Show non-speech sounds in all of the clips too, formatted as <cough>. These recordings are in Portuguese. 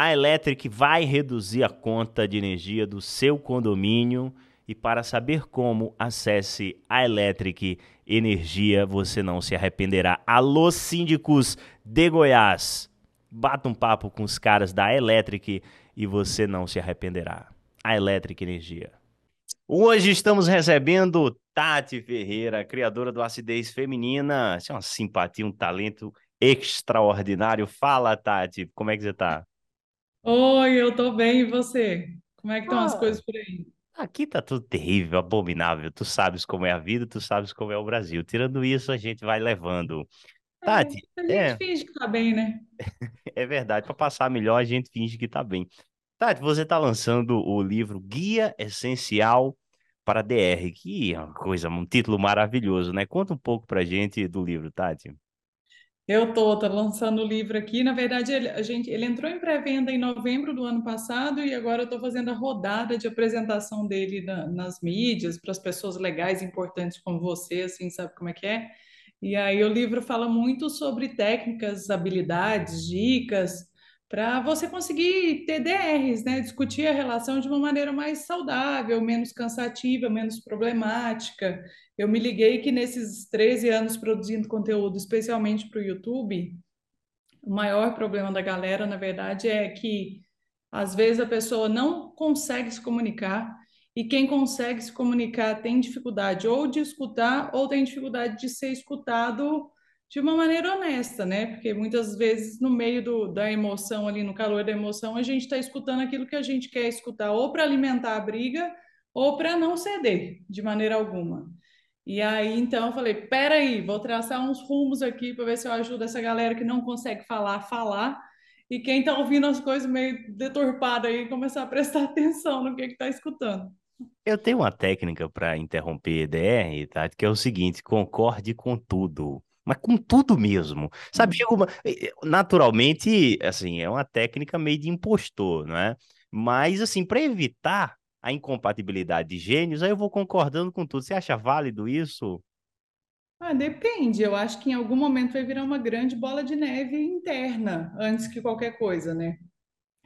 a Electric vai reduzir a conta de energia do seu condomínio. E para saber como, acesse a Electric Energia, você não se arrependerá. Alô, síndicos de Goiás! Bata um papo com os caras da Electric e você não se arrependerá. A Electric Energia. Hoje estamos recebendo Tati Ferreira, criadora do Acidez Feminina. Isso é uma simpatia, um talento extraordinário. Fala, Tati, como é que você tá? Oi, eu tô bem, e você? Como é que estão as Ah, coisas por aí? aqui tá tudo terrível, abominável. Tu sabes como é a vida, tu sabes como é o Brasil. Tirando isso, a gente vai levando. Tati, É, a gente é, finge que tá bem, né? <laughs> é verdade. Para passar melhor, a gente finge que tá bem. Tati, você tá lançando o livro Guia Essencial para DR, que é uma coisa, um título maravilhoso, né? Conta um pouco pra gente do livro, Tati. Eu tô, tô lançando o livro aqui. Na verdade, ele, a gente, ele entrou em pré-venda em novembro do ano passado e agora eu tô fazendo a rodada de apresentação dele na- nas mídias para as pessoas legais, importantes como você, assim, sabe como é que é? E aí o livro fala muito sobre técnicas, habilidades, dicas para você conseguir ter DRs, né? Discutir a relação de uma maneira mais saudável, menos cansativa, menos problemática. Eu me liguei que nesses 13 anos produzindo conteúdo, especialmente para o YouTube, o maior problema da galera, na verdade, é que às vezes a pessoa não consegue se comunicar e quem consegue se comunicar tem dificuldade ou de escutar ou tem dificuldade de ser escutado de uma maneira honesta, né? Porque muitas vezes no meio do, da emoção ali, no calor da emoção, a gente está escutando aquilo que a gente quer escutar, ou para alimentar a briga, ou para não ceder de maneira alguma. E aí, então, eu falei: peraí, vou traçar uns rumos aqui para ver se eu ajudo essa galera que não consegue falar falar. E quem está ouvindo as coisas meio deturpadas aí, começar a prestar <laughs> atenção no que está escutando. Eu tenho uma técnica para interromper EDR, Tati, que é o seguinte: concorde com tudo. Mas com tudo mesmo. Sabe, chega uma... naturalmente, assim, é uma técnica meio de impostor, não é? Mas, assim, para evitar a incompatibilidade de gênios, aí eu vou concordando com tudo. Você acha válido isso? Ah, depende. Eu acho que em algum momento vai virar uma grande bola de neve interna, antes que qualquer coisa, né?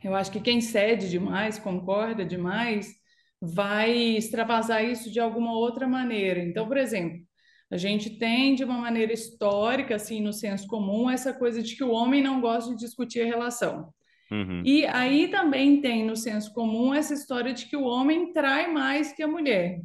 Eu acho que quem cede demais, concorda demais, vai extravasar isso de alguma outra maneira. Então, por exemplo, a gente tem de uma maneira histórica, assim, no senso comum, essa coisa de que o homem não gosta de discutir a relação. Uhum. E aí também tem no senso comum essa história de que o homem trai mais que a mulher.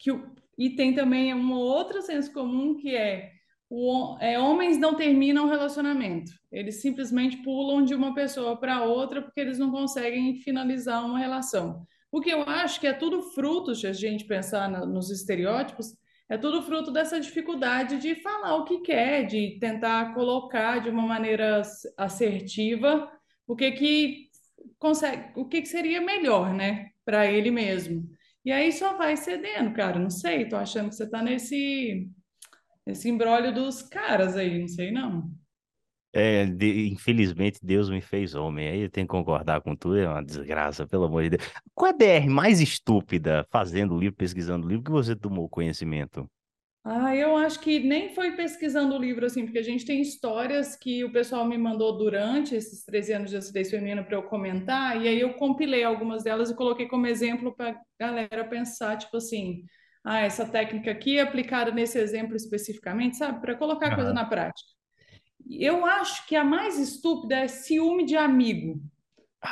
Que o... E tem também um outro senso comum que é, o... é homens não terminam o relacionamento. Eles simplesmente pulam de uma pessoa para outra porque eles não conseguem finalizar uma relação. O que eu acho que é tudo fruto, se a gente pensar na... nos estereótipos, é tudo fruto dessa dificuldade de falar o que quer, de tentar colocar de uma maneira assertiva o que que consegue, o que que seria melhor, né, para ele mesmo. E aí só vai cedendo, cara. Não sei, tô achando que você tá nesse nesse imbróglio dos caras aí, não sei não. É, de- infelizmente, Deus me fez homem. Aí eu tenho que concordar com tudo, é uma desgraça, pelo amor de Deus. Qual é a DR mais estúpida, fazendo livro, pesquisando livro, que você tomou conhecimento? Ah, eu acho que nem foi pesquisando o livro assim, porque a gente tem histórias que o pessoal me mandou durante esses 13 anos de acidez feminina para eu comentar, e aí eu compilei algumas delas e coloquei como exemplo para a galera pensar, tipo assim, ah, essa técnica aqui é aplicada nesse exemplo especificamente, sabe? Para colocar a coisa Aham. na prática. Eu acho que a mais estúpida é ciúme de amigo,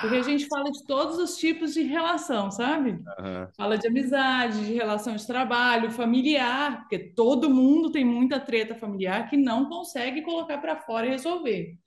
porque a Ah, gente fala de todos os tipos de relação, sabe? aham. Fala de amizade, de relação de trabalho, familiar, porque todo mundo tem muita treta familiar que não consegue colocar para fora e resolver.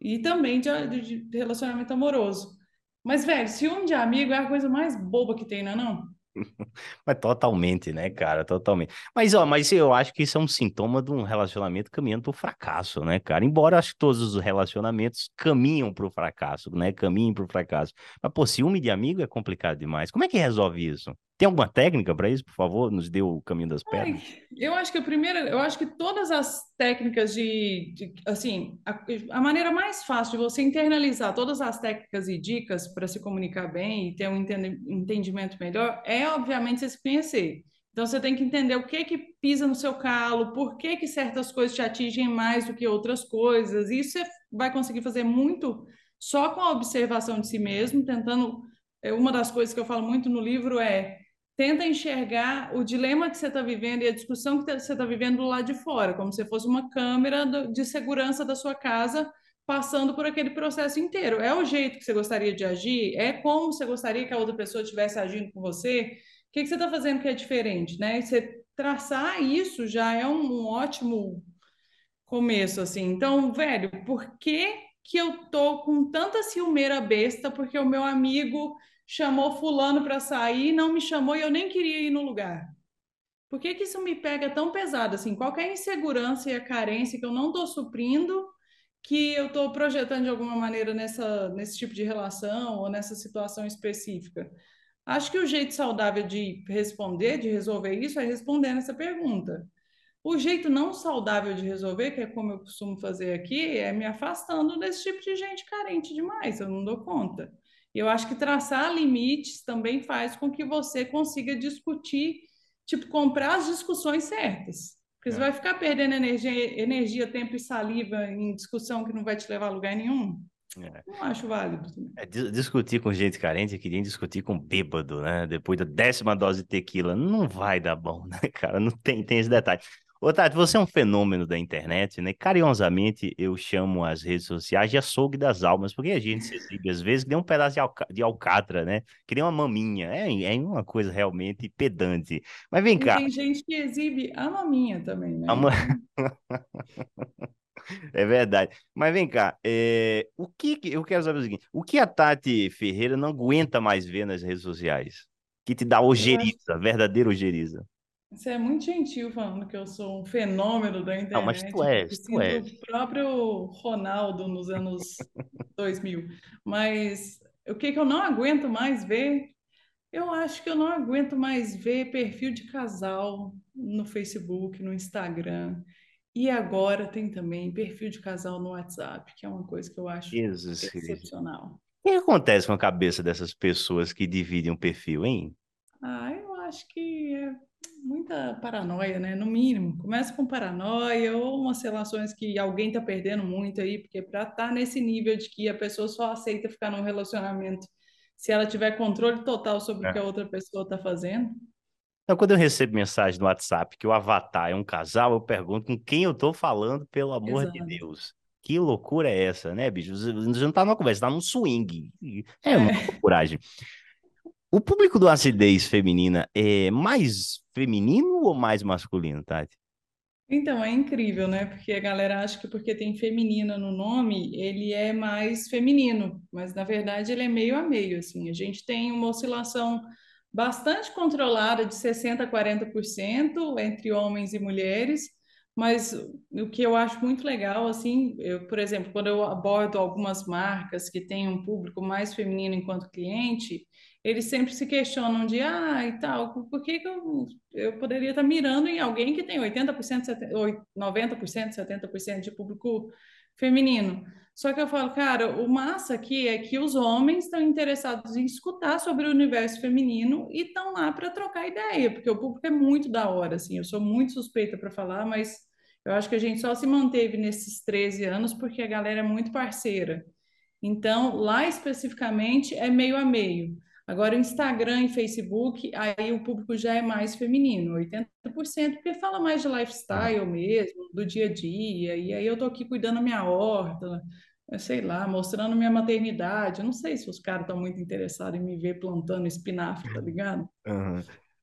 E também de, de- de relacionamento amoroso. Mas, velho, ciúme de amigo é a coisa mais boba que tem, não é não? <laughs> Mas totalmente, né, cara? Totalmente. Mas, ó, mas eu acho que isso é um sintoma de um relacionamento caminhando para o fracasso, né, cara? Embora acho que todos os relacionamentos caminham para o fracasso, né? Caminham para o fracasso. Mas, pô, ciúme de amigo é complicado demais. Como é que resolve isso? Tem alguma técnica para isso, por favor? Nos dê o caminho das Ai, pedras. eu acho que a primeira, eu acho que todas as técnicas de, de- assim, a, a maneira mais fácil de você internalizar todas as técnicas e dicas para se comunicar bem e ter um entendimento melhor é, obviamente, você se conhecer. Então, você tem que entender o que que pisa no seu calo, por que que certas coisas te atingem mais do que outras coisas. Isso você vai conseguir fazer muito só com a observação de si mesmo, tentando. é, Uma das coisas que eu falo muito no livro é tenta enxergar o dilema que você está vivendo e a discussão que você está vivendo do lado de fora, como se fosse uma câmera de segurança da sua casa passando por aquele processo inteiro. É o jeito que você gostaria de agir? É como você gostaria que a outra pessoa estivesse agindo com você? O que que você está fazendo que é diferente, né? E Você traçar isso já é um, um ótimo começo, assim. Então, velho, por que que eu tô com tanta ciumeira besta porque o meu amigo chamou fulano para sair, não me chamou e eu nem queria ir no lugar? Por que que isso me pega tão pesado assim? Qual é a insegurança e a carência que eu não estou suprindo, que eu estou projetando de alguma maneira nessa, nesse tipo de relação ou nessa situação específica? Acho que o jeito saudável de responder, de resolver isso, é respondendo essa pergunta. O jeito não saudável de resolver, que é como eu costumo fazer aqui, é me afastando desse tipo de gente carente demais, eu não dou conta. Eu acho que traçar limites também faz com que você consiga discutir, tipo, comprar as discussões certas. Porque você É. vai ficar perdendo energia, energia, tempo e saliva em discussão que não vai te levar a lugar nenhum. É. Não acho válido. É, dis- discutir com gente carente é que nem discutir com bêbado, né? Depois da décima dose de tequila. Não vai dar bom, né, cara? Não tem, tem esse detalhe. Ô, Tati, você é um fenômeno da internet, né? Carinhosamente eu chamo as redes sociais de açougue das almas, porque a gente se exibe às vezes que nem um pedaço de, alca de alcatra, né? Que nem uma maminha. É, é uma coisa realmente pedante. Mas vem E cá, tem gente que exibe a maminha também, né? ma- Então, <laughs> É verdade. Mas vem cá, é, o que eu quero saber o seguinte: o que a Tati Ferreira não aguenta mais ver nas redes sociais? Que te dá ojeriza, verdadeira ojeriza. Você é muito gentil falando que eu sou um fenômeno da Não, mas tu internet. És, tu és. o próprio Ronaldo nos anos 2000. Mas o que que eu não aguento mais ver? Eu acho que eu não aguento mais ver perfil de casal no Facebook, no Instagram. E agora tem também perfil de casal no WhatsApp, que é uma coisa que eu acho Jesus excepcional. O que acontece com a cabeça dessas pessoas que dividem um perfil, hein? Ah, eu acho que é muita paranoia, né? No mínimo. Começa com paranoia ou umas relações que alguém está perdendo muito aí, porque para estar nesse nível de que a pessoa só aceita ficar num relacionamento se ela tiver controle total sobre o que É. a outra pessoa está fazendo. Então, quando eu recebo mensagem no WhatsApp que o avatar é um casal, eu pergunto com quem eu tô falando, pelo amor de Exato. Deus. Que loucura é essa, né, bicho? Você você não tá numa conversa, tá num swing. É uma É. coragem. O público do acidez feminina é mais feminino ou mais masculino, Tati? Então, é incrível, né? Porque a galera acha que porque tem feminina no nome, ele é mais feminino, mas na verdade ele é meio a meio, assim. A gente tem uma oscilação bastante controlada de 60% a 40% entre homens e mulheres, mas o que eu acho muito legal, assim, eu, por exemplo, quando eu abordo algumas marcas que têm um público mais feminino enquanto cliente, eles sempre se questionam de, ah, e tal, por que que eu, eu poderia estar mirando em alguém que tem 80%, 70%, oi- 90%, 70% de público feminino? Só que eu falo, cara, o massa aqui é que os homens estão interessados em escutar sobre o universo feminino e estão lá para trocar ideia, porque o público é muito da hora, assim, eu sou muito suspeita para falar, mas eu acho que a gente só se manteve nesses 13 anos porque a galera é muito parceira. Então, lá especificamente é meio a meio. Agora, o Instagram e Facebook, aí o público já é mais feminino, 80%, porque fala mais de lifestyle mesmo, do dia a dia, e aí eu tô aqui cuidando da minha horta, sei lá, mostrando minha maternidade. Eu não sei se os caras estão muito interessados em me ver plantando espinafre, tá ligado? Aham.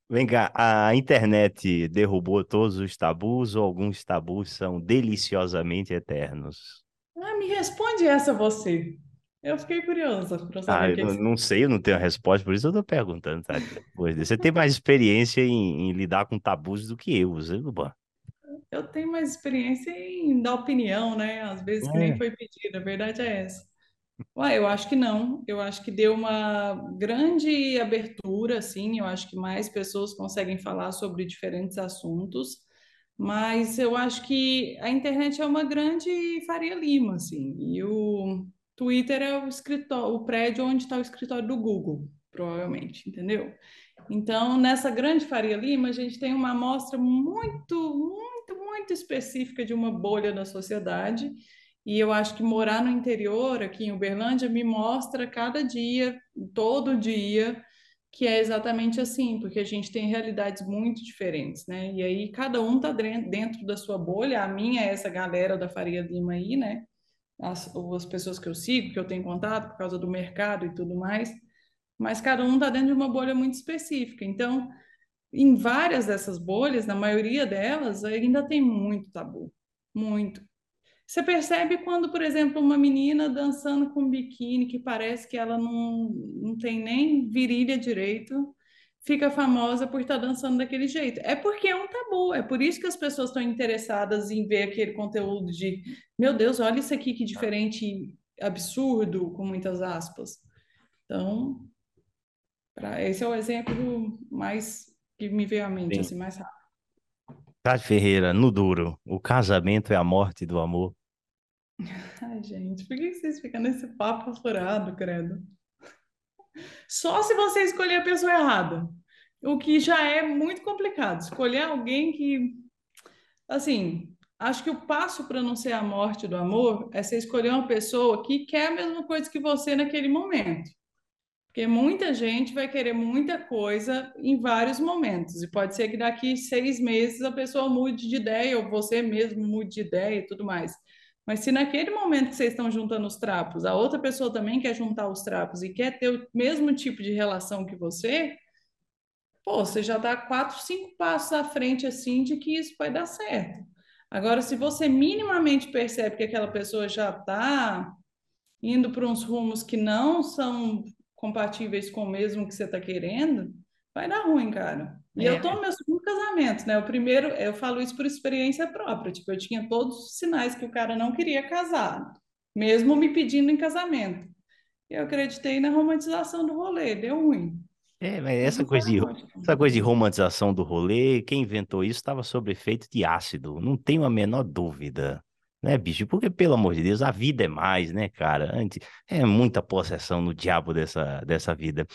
Vem cá, a internet derrubou todos os tabus ou alguns tabus são deliciosamente eternos? Ah, me responde essa você. Eu fiquei curiosa para Ah, saber o eu que não, que não sei, eu não tenho a resposta, por isso eu tô perguntando. Você tem mais experiência em, em lidar com tabus do que eu, você, bom. Eu tenho mais experiência em dar opinião, né? Às vezes que nem É. foi pedido, a verdade é essa. Ué, eu acho que não. Eu acho que deu uma grande abertura, assim. Eu acho que mais pessoas conseguem falar sobre diferentes assuntos. Mas eu acho que a internet é uma grande Faria Lima, assim. E o Twitter é o escritório, o prédio onde está o escritório do Google, provavelmente, entendeu? Então, nessa grande Faria Lima, a gente tem uma amostra muito, muito, muito específica de uma bolha da sociedade. E eu acho que morar no interior, aqui em Uberlândia, me mostra cada dia, todo dia, que é exatamente assim, porque a gente tem realidades muito diferentes, né? E aí cada um tá dentro da sua bolha. A minha é essa galera da Faria Lima aí, né? As, as pessoas que eu sigo, que eu tenho contato por causa do mercado e tudo mais. Mas cada um tá dentro de uma bolha muito específica. Então, em várias dessas bolhas, na maioria delas, ainda tem muito tabu, muito. Você percebe quando, por exemplo, uma menina dançando com biquíni que parece que ela não, não tem nem virilha direito, fica famosa por estar dançando daquele jeito. É porque é um tabu, é por isso que as pessoas estão interessadas em ver aquele conteúdo de, meu Deus, olha isso aqui que diferente, absurdo, com muitas aspas. Então, pra, esse é o exemplo mais que me veio à mente, Sim. assim, mais rápido. Tati Ferreira, no duro, o casamento é a morte do amor. <laughs> Ai, gente, por que vocês ficam nesse papo furado, credo? Só se você escolher a pessoa errada. O que já é muito complicado. Escolher alguém que. Assim, acho que o passo para não ser a morte do amor é você escolher uma pessoa que quer a mesma coisa que você naquele momento. Porque muita gente vai querer muita coisa em vários momentos. E pode ser que daqui seis meses a pessoa mude de ideia, ou você mesmo mude de ideia e tudo mais. Mas se naquele momento que vocês estão juntando os trapos, a outra pessoa também quer juntar os trapos e quer ter o mesmo tipo de relação que você, pô, você já está quatro, cinco passos à frente assim de que isso vai dar certo. Agora, se você minimamente percebe que aquela pessoa já está indo para uns rumos que não são compatíveis com o mesmo que você está querendo, vai dar ruim, cara. E é. eu tô no meu segundo casamento, né? O primeiro, eu falo isso por experiência própria. Tipo, eu tinha todos os sinais que o cara não queria casar, mesmo me pedindo em casamento. Eu acreditei na romantização do rolê, deu ruim. É, mas essa coisa, de, essa coisa de romantização do rolê, quem inventou isso estava sob efeito de ácido, não tenho a menor dúvida né, bicho? Porque, pelo amor de Deus, a vida é mais, né, cara? É muita possessão no diabo dessa, dessa vida.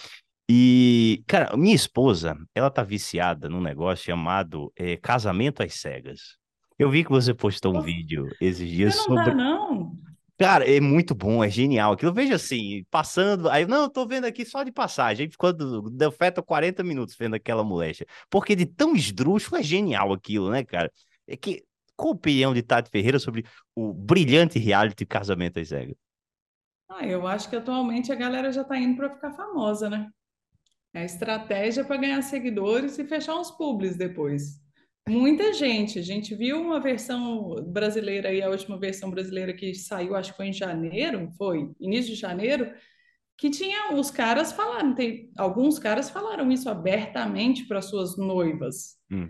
E, cara, minha esposa, ela tá viciada num negócio chamado é, Casamento às Cegas. Eu vi que você postou um vídeo esses dias não sobre. Dá, não. Cara, é muito bom, é genial. Aquilo eu vejo assim, passando. Aí, não, eu tô vendo aqui só de passagem. Aí ficou deu feta 40 minutos vendo aquela molecha. Porque de tão esdrúxulo é genial aquilo, né, cara? É que qual a opinião de Tati Ferreira sobre o brilhante reality Casamento às Cegas? Ah, eu acho que atualmente a galera já está indo para ficar famosa, né? É a estratégia para ganhar seguidores e fechar uns publis depois. Muita gente. A gente viu uma versão brasileira aí, a última versão brasileira que saiu, acho que foi em janeiro, foi início de janeiro, que tinha os caras falando, tem, alguns caras falaram isso abertamente para suas noivas. Hum.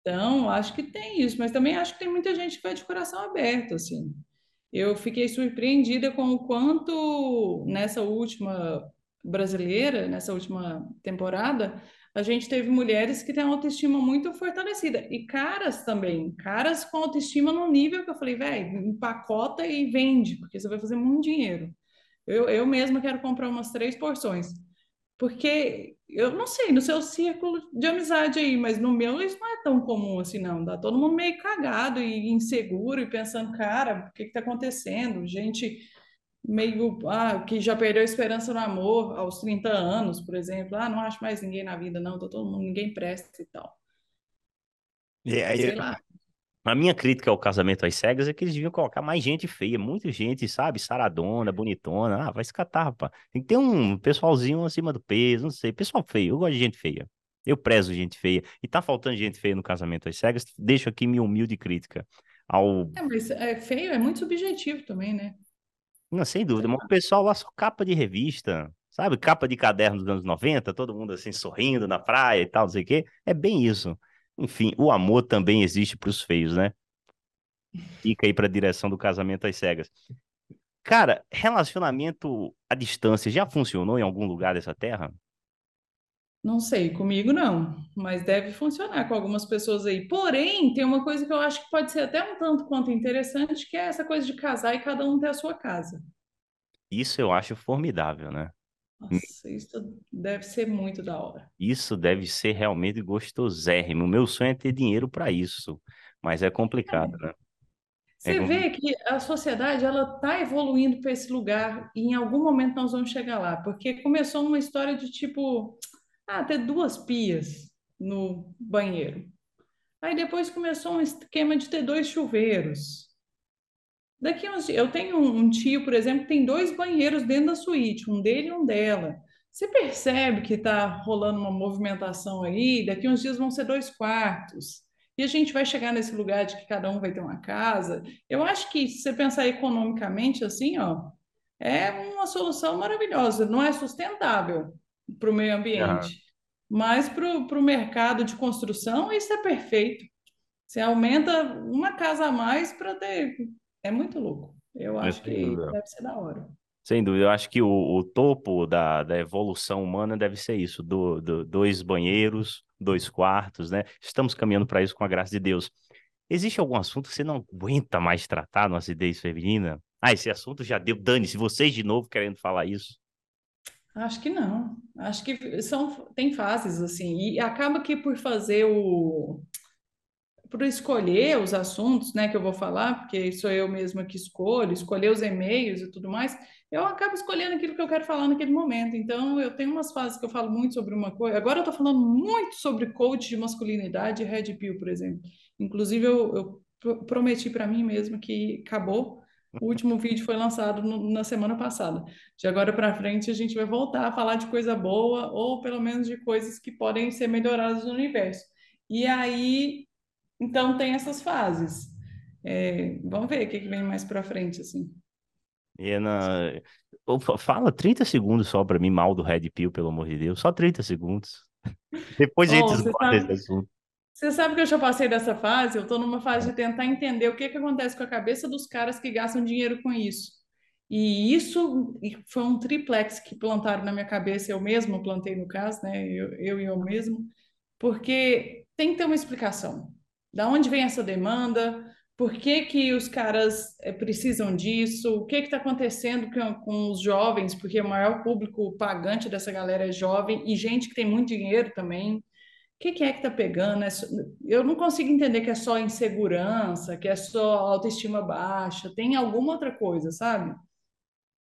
Então, acho que tem isso, mas também acho que tem muita gente que vai de coração aberto, assim. Eu fiquei surpreendida com o quanto nessa última brasileira, nessa última temporada, a gente teve mulheres que têm autoestima muito fortalecida e caras também, caras com autoestima no nível que eu falei, velho, empacota e vende, porque você vai fazer muito dinheiro. Eu, eu mesma quero comprar umas três porções. Porque eu não sei, no seu círculo de amizade aí, mas no meu isso não é tão comum assim, não. Dá todo mundo meio cagado e inseguro e pensando, cara, o que está acontecendo? Gente meio ah, que já perdeu a esperança no amor aos 30 anos, por exemplo. Ah, não acho mais ninguém na vida, não, tá todo mundo, ninguém presta e tal. É, aí, Sei lá. A minha crítica ao casamento às cegas é que eles deviam colocar mais gente feia, muita gente, sabe? Saradona, bonitona. Ah, vai se catar, rapaz. Tem que ter um pessoalzinho acima do peso, não sei. Pessoal feio, eu gosto de gente feia. Eu prezo gente feia. E tá faltando gente feia no casamento às cegas, deixo aqui minha humilde crítica ao. É, mas é feio, é muito subjetivo também, né? Não, sem dúvida. Mas o pessoal lá só capa de revista, sabe? Capa de caderno dos anos 90, todo mundo assim sorrindo na praia e tal, não sei o quê. É bem isso. Enfim, o amor também existe para os feios, né? Fica aí para a direção do casamento às cegas. Cara, relacionamento à distância já funcionou em algum lugar dessa terra? Não sei, comigo não, mas deve funcionar com algumas pessoas aí. Porém, tem uma coisa que eu acho que pode ser até um tanto quanto interessante, que é essa coisa de casar e cada um ter a sua casa. Isso eu acho formidável, né? Nossa, isso deve ser muito da hora. Isso deve ser realmente gostosérrimo. O meu sonho é ter dinheiro para isso, mas é complicado, é. né? É Você vê que a sociedade ela está evoluindo para esse lugar e em algum momento nós vamos chegar lá, porque começou uma história de tipo, ah, ter duas pias no banheiro. Aí depois começou um esquema de ter dois chuveiros. Daqui uns dias, eu tenho um tio, por exemplo, que tem dois banheiros dentro da suíte, um dele e um dela. Você percebe que está rolando uma movimentação aí, daqui uns dias vão ser dois quartos. E a gente vai chegar nesse lugar de que cada um vai ter uma casa. Eu acho que se você pensar economicamente assim, ó, é uma solução maravilhosa. Não é sustentável para o meio ambiente, mas para o mercado de construção, isso é perfeito. Você aumenta uma casa a mais para ter. É muito louco. Eu acho que dúvida. deve ser da hora. Sem dúvida, eu acho que o, o topo da, da evolução humana deve ser isso, do, do- dois banheiros, dois quartos, né? Estamos caminhando para isso com a graça de Deus. Existe algum assunto que você não aguenta mais tratar no acidez feminina? Ah, esse assunto já deu, dane-se, vocês de novo querendo falar isso. Acho que não. Acho que são, tem fases assim. E acaba que por fazer o por escolher os assuntos, né, que eu vou falar, porque sou eu mesma que escolho, escolher os e-mails e tudo mais, eu acabo escolhendo aquilo que eu quero falar naquele momento. Então, eu tenho umas fases que eu falo muito sobre uma coisa. Agora eu estou falando muito sobre coach de masculinidade Red Pill, por exemplo. Inclusive, eu, eu pro- prometi para mim mesma que acabou. O último vídeo foi lançado no- na semana passada. De agora para frente, a gente vai voltar a falar de coisa boa, ou pelo menos de coisas que podem ser melhoradas no universo. E aí, então tem essas fases. É, vamos ver o que que vem mais pra frente, assim. E na... Fala 30 segundos só para mim mal do Red Pill, pelo amor de Deus, só 30 segundos. <laughs> Depois a gente esgota esse assunto. Você sabe que eu já passei dessa fase, eu tô numa fase de tentar entender o que que acontece com a cabeça dos caras que gastam dinheiro com isso. E isso foi um triplex que plantaram na minha cabeça, eu mesmo plantei no caso, né? Eu, eu e eu mesmo. porque tem que ter uma explicação. Da onde vem essa demanda? Por que que os caras eh, precisam disso? O que está acontecendo com, com os jovens? Porque o maior público pagante dessa galera é jovem e gente que tem muito dinheiro também. O que que é que está pegando? É Eu não consigo entender que é só insegurança, que é só autoestima baixa. Tem alguma outra coisa, sabe?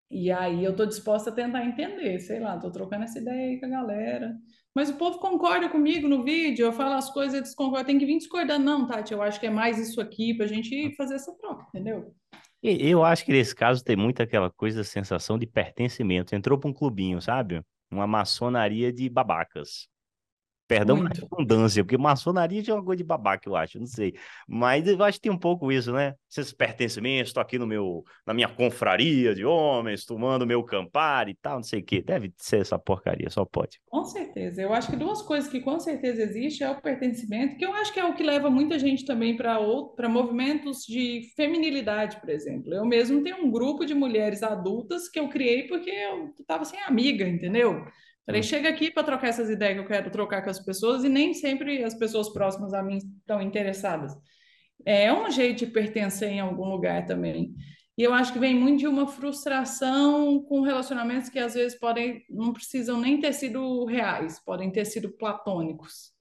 E aí eu tô disposta a tentar entender, sei lá, tô trocando essa ideia aí com a galera. Mas o povo concorda comigo no vídeo, eu falo as coisas, eles concordam. Tem que vir discordando, não, Tati. Eu acho que é mais isso aqui pra gente fazer essa troca, entendeu? Eu acho que nesse caso tem muito aquela coisa, sensação de pertencimento. Entrou para um clubinho, sabe? Uma maçonaria de babacas. Perdão a Muito. redundância, porque maçonaria já é uma coisa de babaca, eu acho, não sei. Mas eu acho que tem um pouco isso, né? Esses pertencimentos, estou aqui no meu, na minha confraria de homens, tomando meu Campari e tal, não sei o quê. Deve ser essa porcaria, só pode. Com certeza. Eu acho que duas coisas que com certeza existe é o pertencimento, que eu acho que é o que leva muita gente também para para movimentos de feminilidade, por exemplo. Eu mesmo tenho um grupo de mulheres adultas que eu criei porque eu estava sem amiga, entendeu? Falei, Hum, chega aqui para trocar essas ideias que eu quero trocar com as pessoas e nem sempre as pessoas próximas a mim estão interessadas. É um jeito de pertencer em algum lugar também. E eu acho que vem muito de uma frustração com relacionamentos que às vezes podem, não precisam nem ter sido reais, podem ter sido platônicos.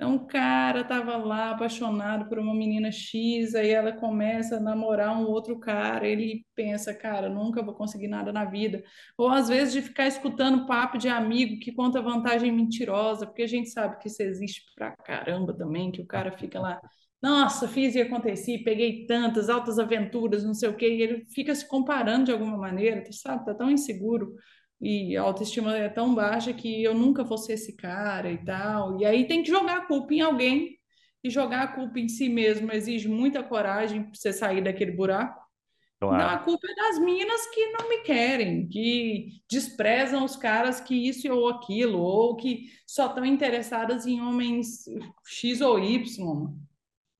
Então, o cara estava lá apaixonado por uma menina X, aí ela começa a namorar um outro cara, ele pensa, cara, nunca vou conseguir nada na vida. Ou às vezes de ficar escutando papo de amigo que conta vantagem mentirosa, porque a gente sabe que isso existe pra caramba também, que o cara fica lá, nossa, fiz e aconteci, peguei tantas altas aventuras, não sei o quê, e ele fica se comparando de alguma maneira, tu sabe, tá tão inseguro e a autoestima é tão baixa que eu nunca vou ser esse cara e tal. E aí tem que jogar a culpa em alguém e jogar a culpa em si mesmo exige muita coragem para você sair daquele buraco. Então a claro. culpa é das minas que não me querem, que desprezam os caras que isso ou aquilo, ou que só estão interessadas em homens X ou Y.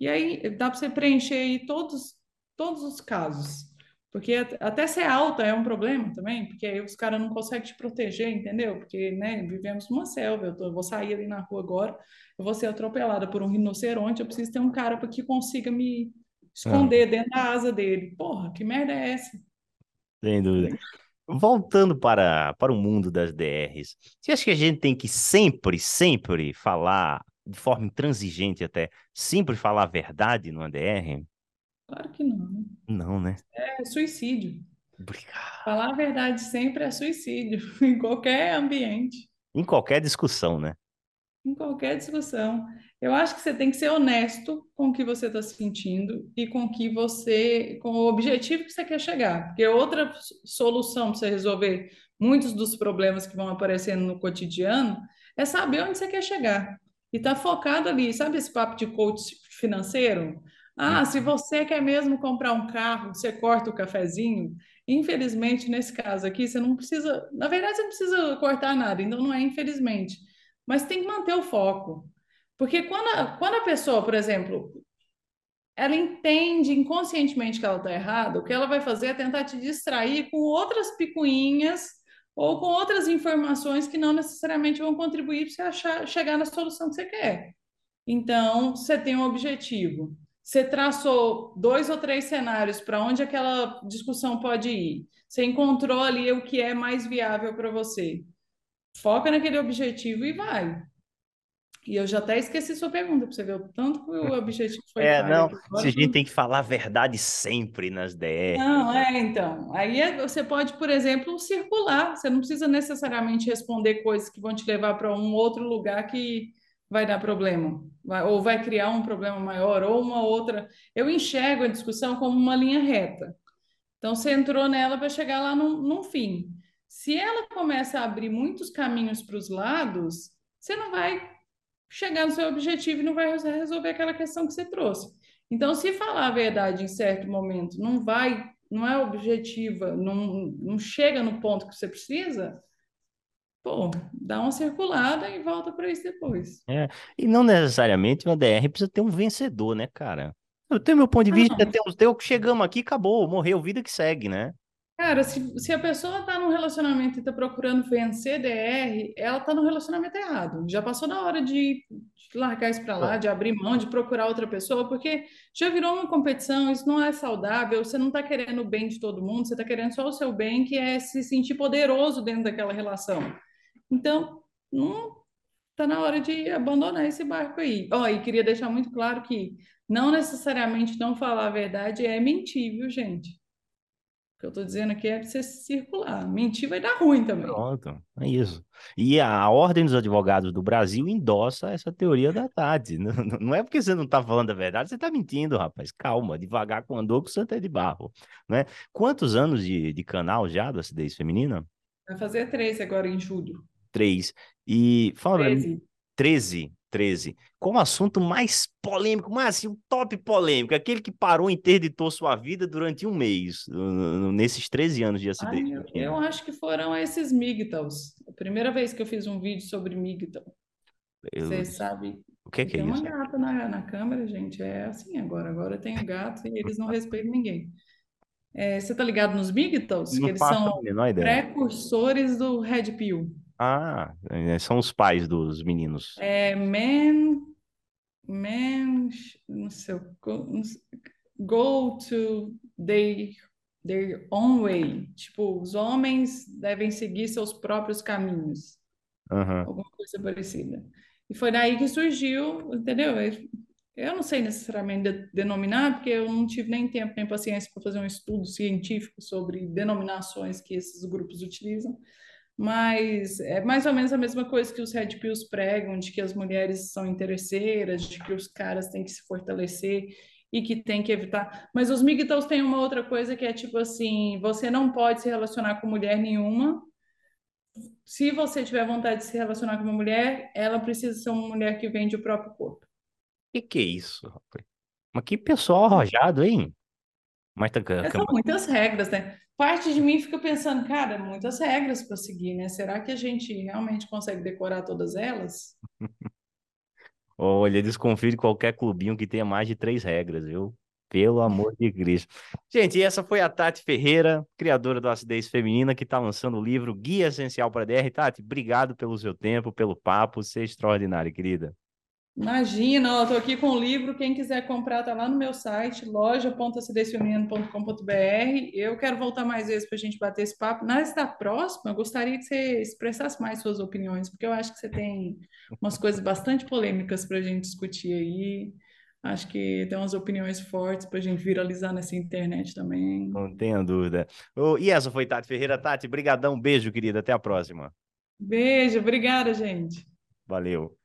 E aí dá para você preencher aí todos, todos os casos. Porque at- até ser alta é um problema também, porque aí os caras não conseguem te proteger, entendeu? Porque, né, vivemos numa selva, eu, tô- eu vou sair ali na rua agora, eu vou ser atropelada por um rinoceronte, eu preciso ter um cara para que consiga me esconder dentro da asa dele. Porra, que merda é essa? sem dúvida. Voltando para, para o mundo das DRs, você acha que a gente tem que sempre, sempre falar, de forma intransigente até, sempre falar a verdade numa DR? Claro que não, né? Não, né? É suicídio. Obrigado. Falar a verdade sempre é suicídio, <laughs> em qualquer ambiente. Em qualquer discussão, né? Em qualquer discussão. Eu acho que você tem que ser honesto com o que você está sentindo e com o que você, com o objetivo que você quer chegar. Porque outra solução para você resolver muitos dos problemas que vão aparecendo no cotidiano é saber onde você quer chegar. E tá focado ali, sabe esse papo de coach financeiro? Ah, se você quer mesmo comprar um carro, você corta o cafezinho. Infelizmente, nesse caso aqui, você não precisa. Na verdade, você não precisa cortar nada, então não é infelizmente. Mas tem que manter o foco. Porque quando a, quando a pessoa, por exemplo, ela entende inconscientemente que ela está errada, o que ela vai fazer é tentar te distrair com outras picuinhas ou com outras informações que não necessariamente vão contribuir para você achar, chegar na solução que você quer. Então, você tem um objetivo. Você traçou dois ou três cenários para onde aquela discussão pode ir. Você encontrou ali o que é mais viável para você foca naquele objetivo e vai. E eu já até esqueci sua pergunta, para você ver o tanto que o objetivo foi. É, não, se a gente tem que falar a verdade sempre nas DR. Não, é, então. Aí é, você pode, por exemplo, circular. Você não precisa necessariamente responder coisas que vão te levar para um outro lugar que vai dar problema, vai, ou vai criar um problema maior, ou uma outra. Eu enxergo a discussão como uma linha reta. Então, você entrou nela para chegar lá num, num fim. Se ela começa a abrir muitos caminhos para os lados, você não vai chegar no seu objetivo e não vai resolver aquela questão que você trouxe. Então, se falar a verdade em certo momento não vai, não é objetiva, não, não chega no ponto que você precisa, pô, dá uma circulada e volta para isso depois. É, e não necessariamente uma DR precisa ter um vencedor, né, cara? Eu tenho meu ponto de vista, tem os teus, chegamos aqui, acabou, morreu, vida que segue, né? Cara, se, se a pessoa está num relacionamento e está procurando vencer DR, ela está no relacionamento errado. Já passou da hora de, de largar isso para lá, de abrir mão, de procurar outra pessoa, porque já virou uma competição, isso não é saudável, você não está querendo o bem de todo mundo, você está querendo só o seu bem, que é se sentir poderoso dentro daquela relação. Então, não está na hora de abandonar esse barco aí. Ó, oh, e queria deixar muito claro que não necessariamente não falar a verdade é mentir, viu, gente? que eu estou dizendo aqui é para você circular. Mentir vai dar ruim também. Pronto, é isso. E a Ordem dos Advogados do Brasil endossa essa teoria da Tati. <laughs> Não, não é porque você não está falando a verdade, você está mentindo, rapaz. Calma, devagar com andou com Santa é de barro. Né? Quantos anos de, de canal já da acidez feminina? Vai fazer três agora em julho. Três. E fala 13. 13. 13, como assunto mais polêmico, mas assim, um top polêmico, aquele que parou e interditou sua vida durante um mês, nesses 13 anos de acidente. Ai, eu, eu, acho que foram esses MGTOWs. A primeira vez que eu fiz um vídeo sobre MGTOW. Eu... Você sabe. O que é, que é tem isso? Tem uma gata na, na câmera, gente. É assim agora. Agora eu tenho gato e eles não respeitam ninguém. É, você tá ligado nos MGTOWs? que eles são precursores do Red Pill. Ah, é, são os pais dos meninos. É men, men, não sei, go, go to their, their own way. Tipo, os homens devem seguir seus próprios caminhos. Uhum. Alguma coisa parecida. E foi daí que surgiu, entendeu? Eu não sei necessariamente denominar, porque eu não tive nem tempo nem paciência para fazer um estudo científico sobre denominações que esses grupos utilizam mas é mais ou menos a mesma coisa que os Red Pills pregam, de que as mulheres são interesseiras, de que os caras têm que se fortalecer e que tem que evitar. Mas os MGTOWs têm uma outra coisa que é tipo assim, você não pode se relacionar com mulher nenhuma. Se você tiver vontade de se relacionar com uma mulher, ela precisa ser uma mulher que vende o próprio corpo. Que que é isso, rapaz? Mas que pessoal arrojado, hein? Mas tá... São muitas regras, né? Parte de mim fica pensando, cara, muitas regras para seguir, né? Será que a gente realmente consegue decorar todas elas? <laughs> Olha, desconfio de qualquer clubinho que tenha mais de três regras, viu? Pelo amor de Cristo. Gente, essa foi a Tati Ferreira, criadora do Acidez Feminina, que está lançando o livro Guia Essencial para DR. Tati, obrigado pelo seu tempo, pelo papo. Você é extraordinária, querida. Imagina, eu estou aqui com o livro. Quem quiser comprar, está lá no meu site, loja.acidezfeminino.com.br. Eu quero voltar mais vezes para a gente bater esse papo. Nesta próxima, eu gostaria que você expressasse mais suas opiniões, porque eu acho que você tem umas coisas bastante polêmicas para a gente discutir aí. Acho que tem umas opiniões fortes para a gente viralizar nessa internet também. Não tenha dúvida. Oh, e essa foi Tati Ferreira. Tati, brigadão, beijo, querida. Até a próxima. Beijo, obrigada, gente. Valeu.